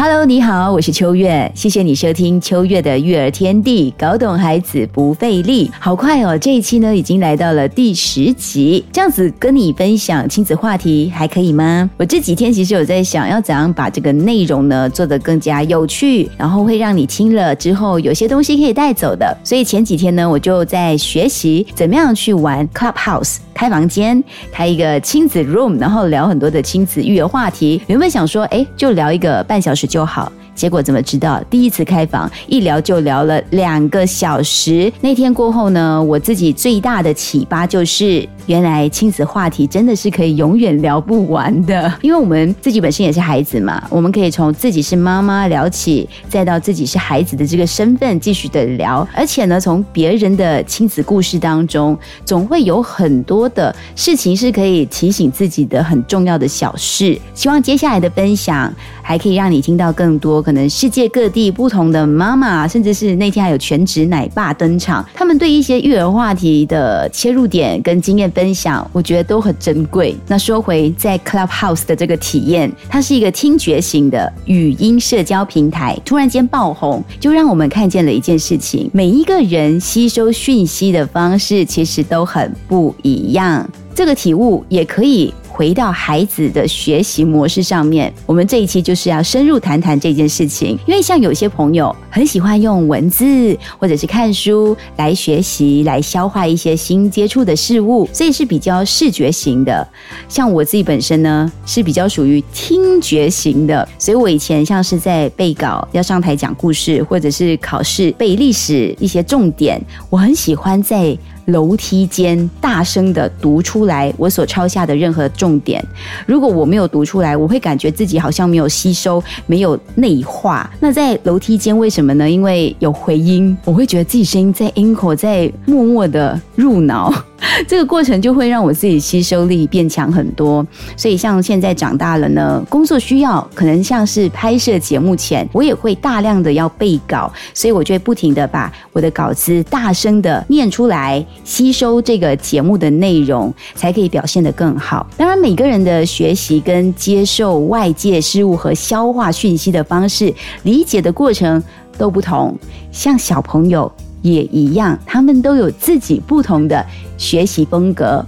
Hello，你好，我是秋月，谢谢你收听秋月的育儿天地，搞懂孩子不费力。好快哦，这一期呢已经来到了第十集，这样子跟你分享亲子话题还可以吗？我这几天其实有在想要怎样把这个内容呢做得更加有趣，然后会让你听了之后有些东西可以带走的。所以前几天呢，我就在学习怎么样去玩 Clubhouse 开房间，开一个亲子 room，然后聊很多的亲子育儿话题。原本想说，哎，就聊一个半小时。就好，结果怎么知道？第一次开房一聊就聊了两个小时。那天过后呢，我自己最大的启发就是。原来亲子话题真的是可以永远聊不完的，因为我们自己本身也是孩子嘛，我们可以从自己是妈妈聊起，再到自己是孩子的这个身份继续的聊，而且呢，从别人的亲子故事当中，总会有很多的事情是可以提醒自己的很重要的小事。希望接下来的分享还可以让你听到更多可能世界各地不同的妈妈，甚至是那天还有全职奶爸登场，他们对一些育儿话题的切入点跟经验。分享我觉得都很珍贵。那说回在 Clubhouse 的这个体验，它是一个听觉型的语音社交平台，突然间爆红，就让我们看见了一件事情：每一个人吸收讯息的方式其实都很不一样。这个体悟也可以。回到孩子的学习模式上面，我们这一期就是要深入谈谈这件事情。因为像有些朋友很喜欢用文字或者是看书来学习、来消化一些新接触的事物，所以是比较视觉型的。像我自己本身呢，是比较属于听觉型的，所以我以前像是在背稿要上台讲故事，或者是考试背历史一些重点，我很喜欢在。楼梯间大声的读出来我所抄下的任何重点，如果我没有读出来，我会感觉自己好像没有吸收，没有内化。那在楼梯间为什么呢？因为有回音，我会觉得自己声音在 echo，在默默的入脑。这个过程就会让我自己吸收力变强很多，所以像现在长大了呢，工作需要可能像是拍摄节目前，我也会大量的要背稿，所以我就会不停的把我的稿子大声的念出来，吸收这个节目的内容，才可以表现得更好。当然，每个人的学习跟接受外界事物和消化讯息的方式、理解的过程都不同，像小朋友。也一样，他们都有自己不同的学习风格。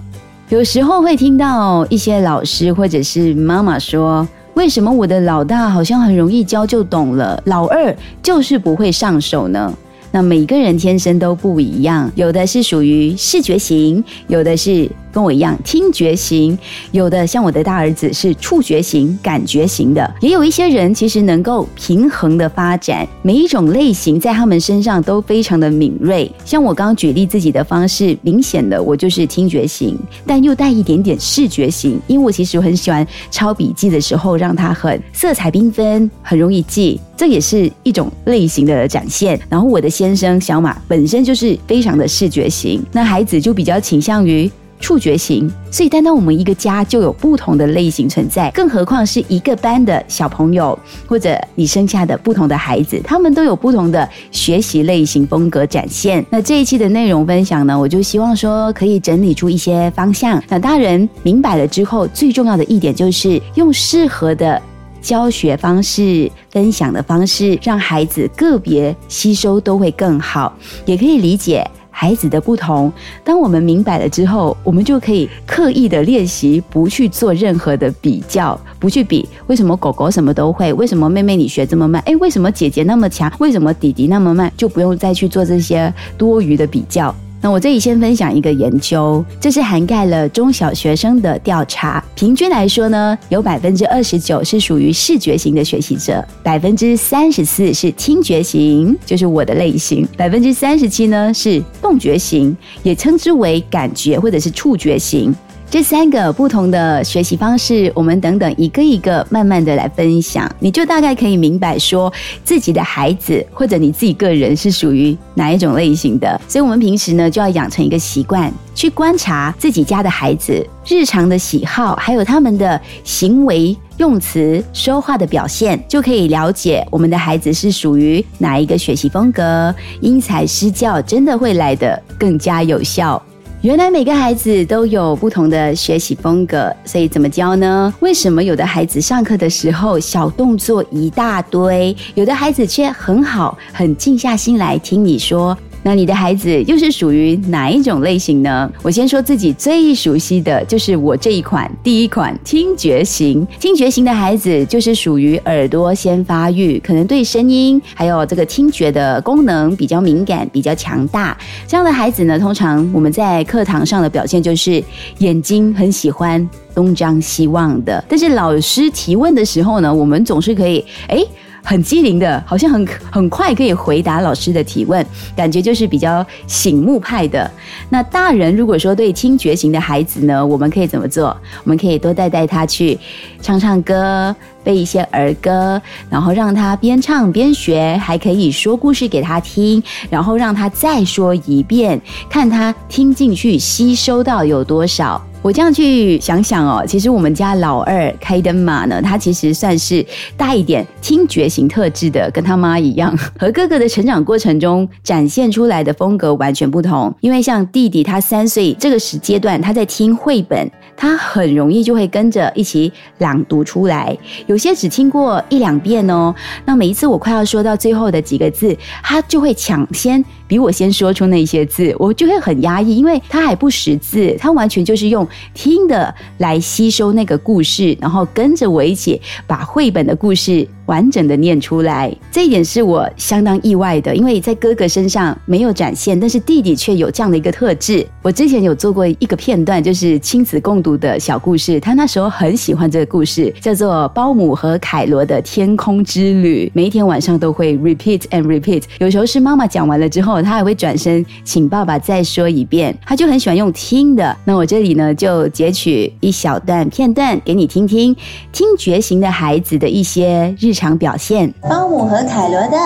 有时候会听到一些老师或者是妈妈说：“为什么我的老大好像很容易教就懂了，老二就是不会上手呢？”那每个人天生都不一样，有的是属于视觉型，有的是。跟我一样，听觉型有的像我的大儿子是触觉型、感觉型的，也有一些人其实能够平衡的发展，每一种类型在他们身上都非常的敏锐。像我刚刚举例自己的方式，明显的我就是听觉型，但又带一点点视觉型，因为我其实很喜欢抄笔记的时候让它很色彩缤纷，很容易记，这也是一种类型的展现。然后我的先生小马本身就是非常的视觉型，那孩子就比较倾向于。触觉型，所以单单我们一个家就有不同的类型存在，更何况是一个班的小朋友，或者你生下的不同的孩子，他们都有不同的学习类型风格展现。那这一期的内容分享呢，我就希望说可以整理出一些方向，那大人明白了之后，最重要的一点就是用适合的教学方式、分享的方式，让孩子个别吸收都会更好，也可以理解。孩子的不同，当我们明白了之后，我们就可以刻意的练习，不去做任何的比较，不去比为什么狗狗什么都会，为什么妹妹你学这么慢，哎，为什么姐姐那么强，为什么弟弟那么慢，就不用再去做这些多余的比较。那我这里先分享一个研究，这是涵盖了中小学生的调查。平均来说呢，有百分之二十九是属于视觉型的学习者，百分之三十四是听觉型，就是我的类型，百分之三十七呢是动觉型，也称之为感觉或者是触觉型。这三个不同的学习方式，我们等等一个一个慢慢的来分享，你就大概可以明白说自己的孩子或者你自己个人是属于哪一种类型的。所以，我们平时呢就要养成一个习惯，去观察自己家的孩子日常的喜好，还有他们的行为、用词、说话的表现，就可以了解我们的孩子是属于哪一个学习风格。因材施教，真的会来得更加有效。原来每个孩子都有不同的学习风格，所以怎么教呢？为什么有的孩子上课的时候小动作一大堆，有的孩子却很好，很静下心来听你说？那你的孩子又是属于哪一种类型呢？我先说自己最熟悉的就是我这一款第一款听觉型。听觉型的孩子就是属于耳朵先发育，可能对声音还有这个听觉的功能比较敏感、比较强大。这样的孩子呢，通常我们在课堂上的表现就是眼睛很喜欢东张西望的，但是老师提问的时候呢，我们总是可以哎。很机灵的，好像很很快可以回答老师的提问，感觉就是比较醒目派的。那大人如果说对听觉型的孩子呢，我们可以怎么做？我们可以多带带他去唱唱歌，背一些儿歌，然后让他边唱边学，还可以说故事给他听，然后让他再说一遍，看他听进去吸收到有多少。我这样去想想哦，其实我们家老二开灯马呢，他其实算是带一点听觉型特质的，跟他妈一样，和哥哥的成长过程中展现出来的风格完全不同。因为像弟弟他三岁这个时阶段，他在听绘本，他很容易就会跟着一起朗读出来，有些只听过一两遍哦。那每一次我快要说到最后的几个字，他就会抢先比我先说出那些字，我就会很压抑，因为他还不识字，他完全就是用。听的来吸收那个故事，然后跟着我一起把绘本的故事。完整的念出来，这一点是我相当意外的，因为在哥哥身上没有展现，但是弟弟却有这样的一个特质。我之前有做过一个片段，就是亲子共读的小故事，他那时候很喜欢这个故事，叫做《包姆和凯罗的天空之旅》，每一天晚上都会 repeat and repeat。有时候是妈妈讲完了之后，他还会转身请爸爸再说一遍。他就很喜欢用听的。那我这里呢，就截取一小段片段给你听听，听觉型的孩子的一些日。常表现，包姆和凯罗的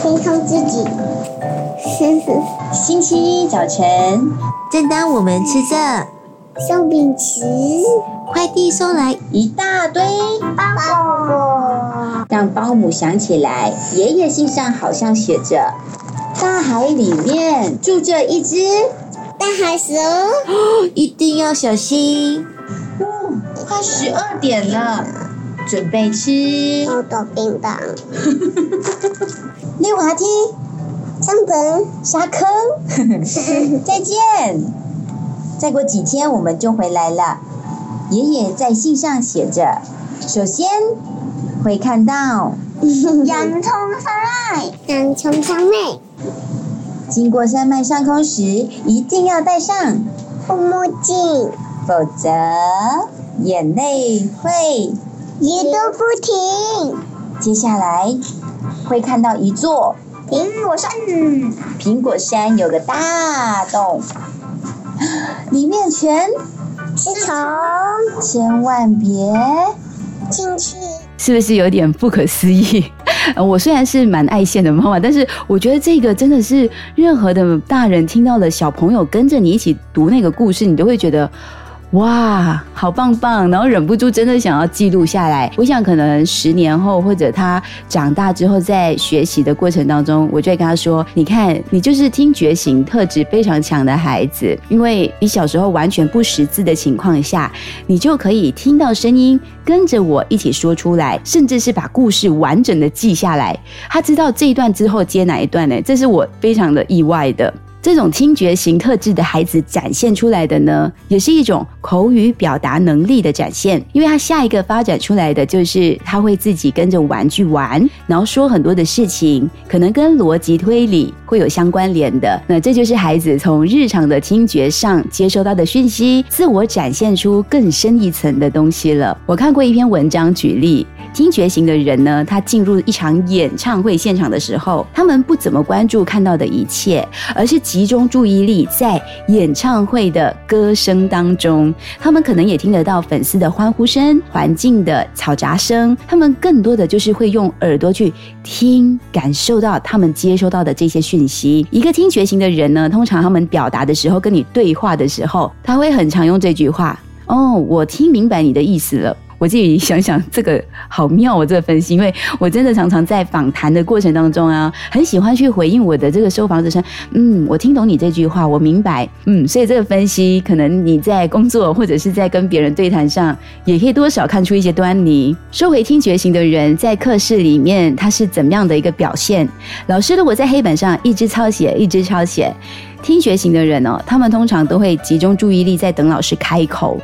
天空之子。星期一早晨，正当我们吃着松饼时，快递送来一大堆包裹，让包姆想起来，爷爷信上好像写着：大海里面住着一只大海蛇，一定要小心。哦，快十二点了。准备吃豆豆冰棒，溜滑梯，上本沙坑，再见。再过几天我们就回来了。爷爷在信上写着：首先会看到 洋葱山脉，洋葱山脉。经过山脉上空时，一定要戴上护目镜，否则眼泪会。一都不停。接下来会看到一座苹果山。苹果山有个大洞，里面全是虫，千万别进去。是不是有点不可思议？我虽然是蛮爱现的妈妈，但是我觉得这个真的是任何的大人听到了小朋友跟着你一起读那个故事，你都会觉得。哇，好棒棒！然后忍不住真的想要记录下来。我想可能十年后，或者他长大之后，在学习的过程当中，我就会跟他说：“你看，你就是听觉型特质非常强的孩子，因为你小时候完全不识字的情况下，你就可以听到声音，跟着我一起说出来，甚至是把故事完整的记下来。他知道这一段之后接哪一段呢？这是我非常的意外的。”这种听觉型特质的孩子展现出来的呢，也是一种口语表达能力的展现。因为他下一个发展出来的就是他会自己跟着玩具玩，然后说很多的事情，可能跟逻辑推理会有相关联的。那这就是孩子从日常的听觉上接收到的讯息，自我展现出更深一层的东西了。我看过一篇文章举例。听觉型的人呢，他进入一场演唱会现场的时候，他们不怎么关注看到的一切，而是集中注意力在演唱会的歌声当中，他们可能也听得到粉丝的欢呼声、环境的嘈杂声，他们更多的就是会用耳朵去听，感受到他们接收到的这些讯息。一个听觉型的人呢，通常他们表达的时候，跟你对话的时候，他会很常用这句话：“哦，我听明白你的意思了。”我自己想想，这个好妙哦，这个分析，因为我真的常常在访谈的过程当中啊，很喜欢去回应我的这个受访者说，嗯，我听懂你这句话，我明白，嗯，所以这个分析，可能你在工作或者是在跟别人对谈上，也可以多少看出一些端倪。收回听觉型的人在课室里面，他是怎么样的一个表现？老师如果在黑板上一直抄写，一直抄写，听觉型的人哦，他们通常都会集中注意力在等老师开口。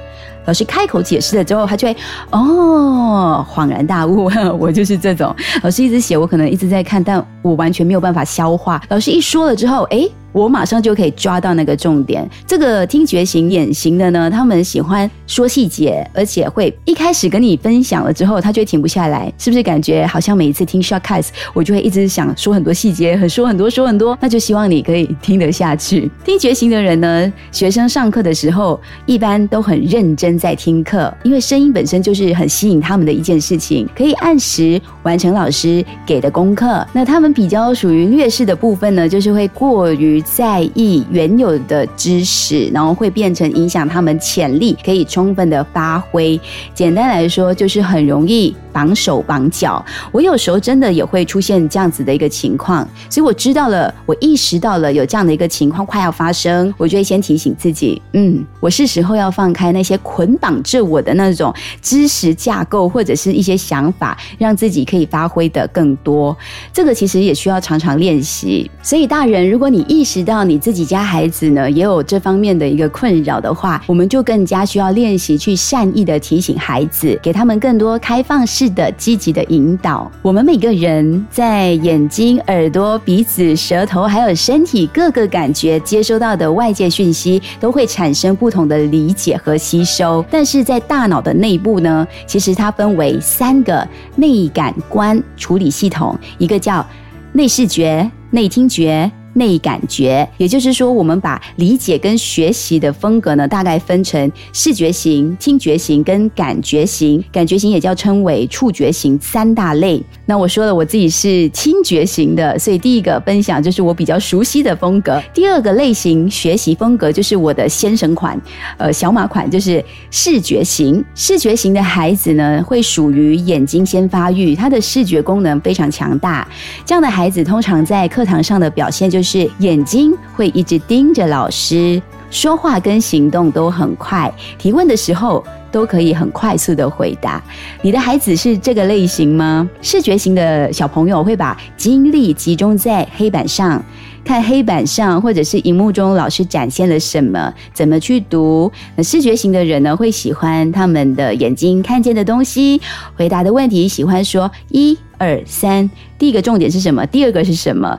老师开口解释了之后，他就会哦恍然大悟。我就是这种，老师一直写，我可能一直在看，但我完全没有办法消化。老师一说了之后，哎。我马上就可以抓到那个重点。这个听觉型、眼型的呢，他们喜欢说细节，而且会一开始跟你分享了之后，他就停不下来。是不是感觉好像每一次听 shortcast，我就会一直想说很多细节，很说很多，说很多，那就希望你可以听得下去。听觉型的人呢，学生上课的时候一般都很认真在听课，因为声音本身就是很吸引他们的一件事情，可以按时完成老师给的功课。那他们比较属于劣势的部分呢，就是会过于。在意原有的知识，然后会变成影响他们潜力可以充分的发挥。简单来说，就是很容易。绑手绑脚，我有时候真的也会出现这样子的一个情况，所以我知道了，我意识到了有这样的一个情况快要发生，我就会先提醒自己，嗯，我是时候要放开那些捆绑着我的那种知识架构或者是一些想法，让自己可以发挥的更多。这个其实也需要常常练习。所以大人，如果你意识到你自己家孩子呢也有这方面的一个困扰的话，我们就更加需要练习去善意的提醒孩子，给他们更多开放式。的积极的引导，我们每个人在眼睛、耳朵、鼻子、舌头，还有身体各个感觉接收到的外界讯息，都会产生不同的理解和吸收。但是在大脑的内部呢，其实它分为三个内感官处理系统，一个叫内视觉、内听觉。内感觉，也就是说，我们把理解跟学习的风格呢，大概分成视觉型、听觉型跟感觉型。感觉型也叫称为触觉型三大类。那我说了，我自己是听觉型的，所以第一个分享就是我比较熟悉的风格。第二个类型学习风格就是我的先生款，呃，小马款，就是视觉型。视觉型的孩子呢，会属于眼睛先发育，他的视觉功能非常强大。这样的孩子通常在课堂上的表现就就。是眼睛会一直盯着老师，说话跟行动都很快，提问的时候都可以很快速的回答。你的孩子是这个类型吗？视觉型的小朋友会把精力集中在黑板上，看黑板上或者是荧幕中老师展现了什么，怎么去读。那视觉型的人呢，会喜欢他们的眼睛看见的东西，回答的问题喜欢说一二三，第一个重点是什么？第二个是什么？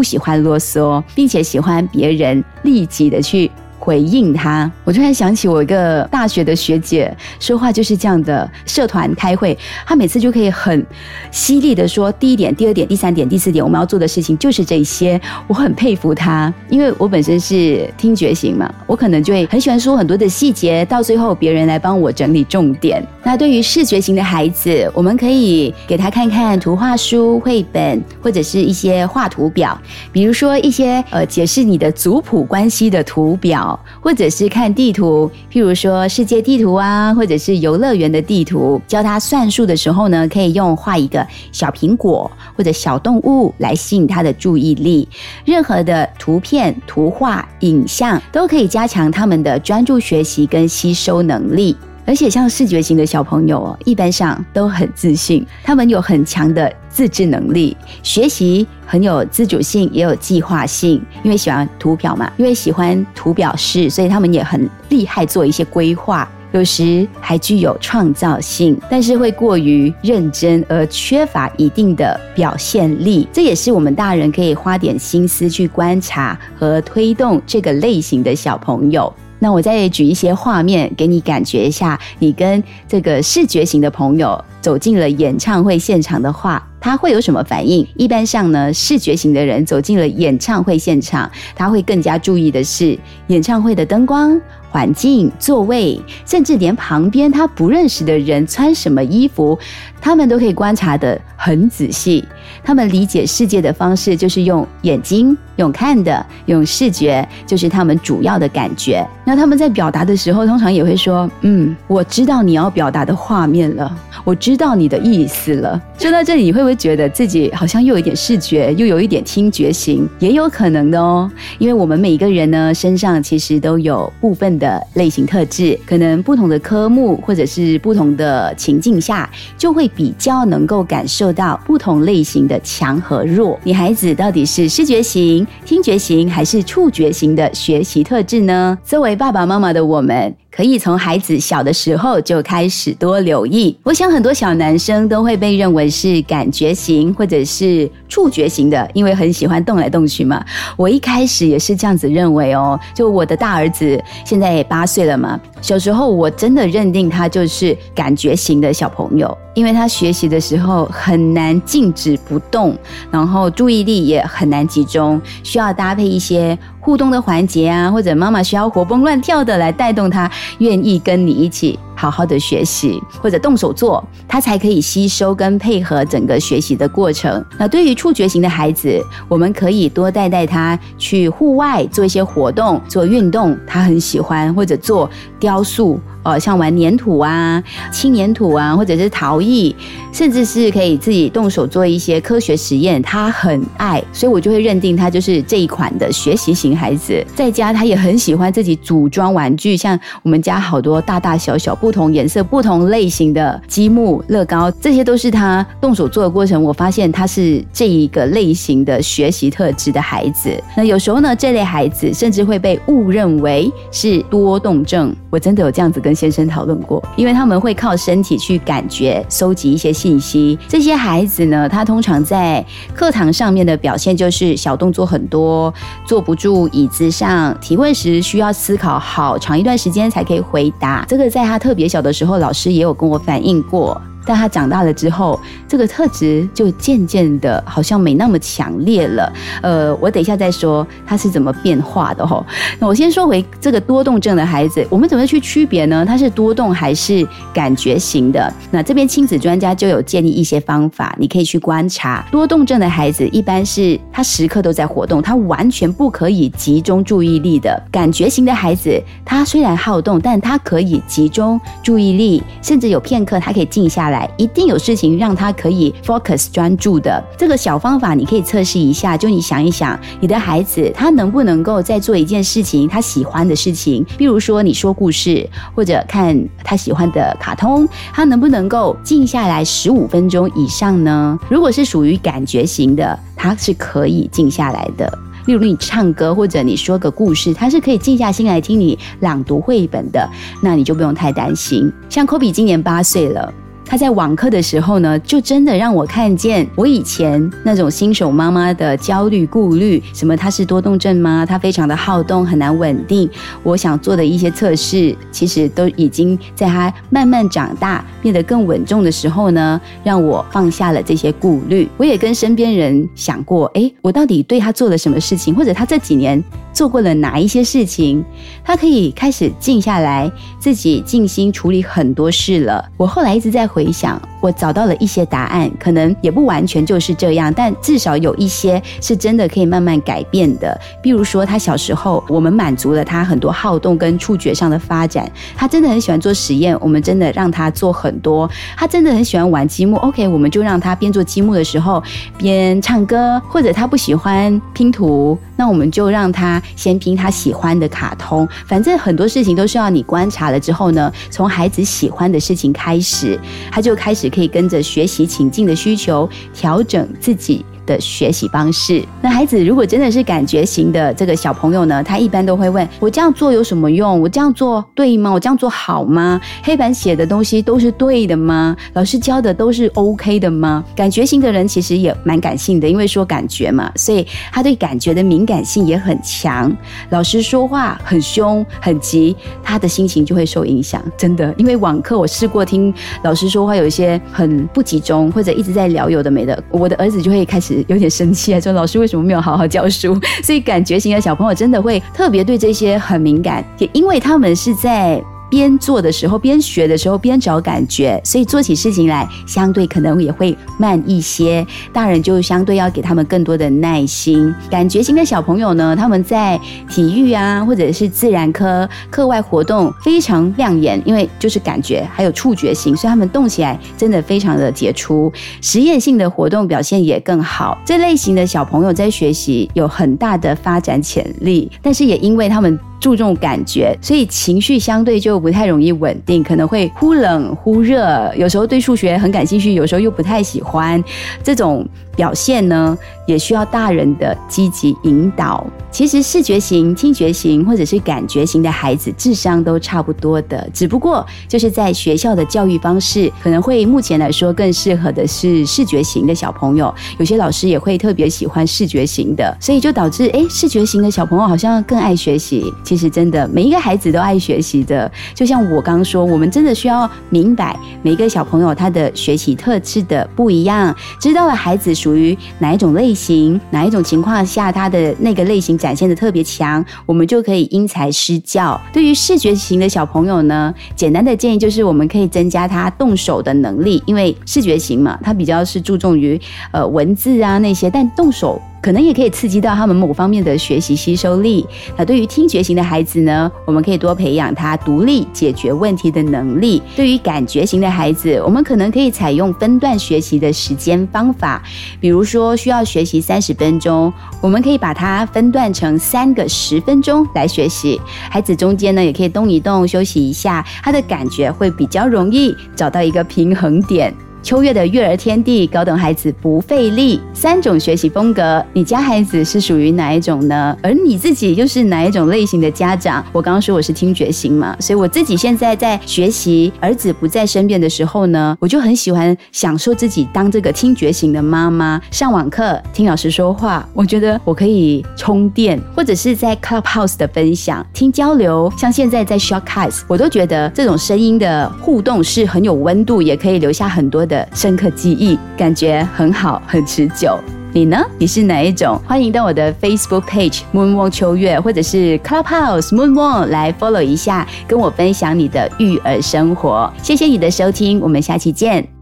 不喜欢啰嗦，并且喜欢别人立即的去。回应他，我突然想起我一个大学的学姐，说话就是这样的。社团开会，她每次就可以很犀利的说第一点、第二点、第三点、第四点，我们要做的事情就是这些。我很佩服她，因为我本身是听觉型嘛，我可能就会很喜欢说很多的细节，到最后别人来帮我整理重点。那对于视觉型的孩子，我们可以给他看看图画书、绘本或者是一些画图表，比如说一些呃解释你的族谱关系的图表。或者是看地图，譬如说世界地图啊，或者是游乐园的地图。教他算术的时候呢，可以用画一个小苹果或者小动物来吸引他的注意力。任何的图片、图画、影像都可以加强他们的专注学习跟吸收能力。而且像视觉型的小朋友哦，一般上都很自信，他们有很强的自制能力，学习很有自主性，也有计划性。因为喜欢图表嘛，因为喜欢图表示，所以他们也很厉害做一些规划，有时还具有创造性，但是会过于认真而缺乏一定的表现力。这也是我们大人可以花点心思去观察和推动这个类型的小朋友。那我再举一些画面给你感觉一下，你跟这个视觉型的朋友走进了演唱会现场的话，他会有什么反应？一般上呢，视觉型的人走进了演唱会现场，他会更加注意的是演唱会的灯光。环境、座位，甚至连旁边他不认识的人穿什么衣服，他们都可以观察得很仔细。他们理解世界的方式就是用眼睛。用看的，用视觉，就是他们主要的感觉。那他们在表达的时候，通常也会说：“嗯，我知道你要表达的画面了，我知道你的意思了。”说到这里，你会不会觉得自己好像又有一点视觉，又有一点听觉型？也有可能的哦，因为我们每一个人呢，身上其实都有部分的类型特质，可能不同的科目或者是不同的情境下，就会比较能够感受到不同类型的强和弱。你孩子到底是视觉型？听觉型还是触觉型的学习特质呢？作为爸爸妈妈的我们。可以从孩子小的时候就开始多留意。我想很多小男生都会被认为是感觉型或者是触觉型的，因为很喜欢动来动去嘛。我一开始也是这样子认为哦。就我的大儿子现在也八岁了嘛，小时候我真的认定他就是感觉型的小朋友，因为他学习的时候很难静止不动，然后注意力也很难集中，需要搭配一些。互动的环节啊，或者妈妈需要活蹦乱跳的来带动他，愿意跟你一起好好的学习，或者动手做，他才可以吸收跟配合整个学习的过程。那对于触觉型的孩子，我们可以多带带他去户外做一些活动，做运动，他很喜欢，或者做雕塑。呃，像玩粘土啊、轻粘土啊，或者是陶艺，甚至是可以自己动手做一些科学实验，他很爱，所以我就会认定他就是这一款的学习型孩子。在家，他也很喜欢自己组装玩具，像我们家好多大大小小、不同颜色、不同类型的积木、乐高，这些都是他动手做的过程。我发现他是这一个类型的学习特质的孩子。那有时候呢，这类孩子甚至会被误认为是多动症。我真的有这样子跟。跟先生讨论过，因为他们会靠身体去感觉、收集一些信息。这些孩子呢，他通常在课堂上面的表现就是小动作很多，坐不住椅子上，提问时需要思考好长一段时间才可以回答。这个在他特别小的时候，老师也有跟我反映过。但他长大了之后，这个特质就渐渐的好像没那么强烈了。呃，我等一下再说他是怎么变化的吼。那我先说回这个多动症的孩子，我们怎么去区别呢？他是多动还是感觉型的？那这边亲子专家就有建议一些方法，你可以去观察。多动症的孩子一般是他时刻都在活动，他完全不可以集中注意力的。感觉型的孩子，他虽然好动，但他可以集中注意力，甚至有片刻他可以静下来。一定有事情让他可以 focus 专注的这个小方法，你可以测试一下。就你想一想，你的孩子他能不能够在做一件事情，他喜欢的事情，比如说你说故事或者看他喜欢的卡通，他能不能够静下来十五分钟以上呢？如果是属于感觉型的，他是可以静下来的。例如你唱歌或者你说个故事，他是可以静下心来听你朗读绘本的，那你就不用太担心。像科比今年八岁了。他在网课的时候呢，就真的让我看见我以前那种新手妈妈的焦虑顾虑，什么他是多动症吗？他非常的好动，很难稳定。我想做的一些测试，其实都已经在他慢慢长大，变得更稳重的时候呢，让我放下了这些顾虑。我也跟身边人想过，哎，我到底对他做了什么事情，或者他这几年做过了哪一些事情，他可以开始静下来，自己静心处理很多事了。我后来一直在回。想，我找到了一些答案，可能也不完全就是这样，但至少有一些是真的可以慢慢改变的。比如说，他小时候，我们满足了他很多好动跟触觉上的发展，他真的很喜欢做实验，我们真的让他做很多。他真的很喜欢玩积木，OK，我们就让他边做积木的时候边唱歌，或者他不喜欢拼图，那我们就让他先拼他喜欢的卡通。反正很多事情都是要你观察了之后呢，从孩子喜欢的事情开始。他就开始可以跟着学习情境的需求调整自己。的学习方式。那孩子如果真的是感觉型的这个小朋友呢，他一般都会问我这样做有什么用？我这样做对吗？我这样做好吗？黑板写的东西都是对的吗？老师教的都是 OK 的吗？感觉型的人其实也蛮感性的，因为说感觉嘛，所以他对感觉的敏感性也很强。老师说话很凶很急，他的心情就会受影响。真的，因为网课我试过听老师说话，有一些很不集中，或者一直在聊有的没的，我的儿子就会开始有点生气啊，说老师为什么没有好好教书？所以感觉型的小朋友真的会特别对这些很敏感，也因为他们是在。边做的时候，边学的时候，边找感觉，所以做起事情来相对可能也会慢一些。大人就相对要给他们更多的耐心。感觉型的小朋友呢，他们在体育啊，或者是自然科课外活动非常亮眼，因为就是感觉还有触觉型，所以他们动起来真的非常的杰出。实验性的活动表现也更好。这类型的小朋友在学习有很大的发展潜力，但是也因为他们。注重感觉，所以情绪相对就不太容易稳定，可能会忽冷忽热。有时候对数学很感兴趣，有时候又不太喜欢。这种表现呢，也需要大人的积极引导。其实视觉型、听觉型或者是感觉型的孩子，智商都差不多的，只不过就是在学校的教育方式，可能会目前来说更适合的是视觉型的小朋友。有些老师也会特别喜欢视觉型的，所以就导致哎，视觉型的小朋友好像更爱学习。其实真的，每一个孩子都爱学习的。就像我刚说，我们真的需要明白每一个小朋友他的学习特质的不一样，知道了孩子属于哪一种类型，哪一种情况下他的那个类型展现的特别强，我们就可以因材施教。对于视觉型的小朋友呢，简单的建议就是我们可以增加他动手的能力，因为视觉型嘛，他比较是注重于呃文字啊那些，但动手。可能也可以刺激到他们某方面的学习吸收力。那对于听觉型的孩子呢，我们可以多培养他独立解决问题的能力。对于感觉型的孩子，我们可能可以采用分段学习的时间方法，比如说需要学习三十分钟，我们可以把它分段成三个十分钟来学习。孩子中间呢，也可以动一动，休息一下，他的感觉会比较容易找到一个平衡点。秋月的育儿天地，高等孩子不费力。三种学习风格，你家孩子是属于哪一种呢？而你自己又是哪一种类型的家长？我刚刚说我是听觉型嘛，所以我自己现在在学习儿子不在身边的时候呢，我就很喜欢享受自己当这个听觉型的妈妈，上网课听老师说话，我觉得我可以充电，或者是在 Clubhouse 的分享听交流，像现在在 Shortcuts，我都觉得这种声音的互动是很有温度，也可以留下很多。的深刻记忆，感觉很好，很持久。你呢？你是哪一种？欢迎到我的 Facebook page Moonwalk 秋月，或者是 Clubhouse Moonwalk 来 follow 一下，跟我分享你的育儿生活。谢谢你的收听，我们下期见。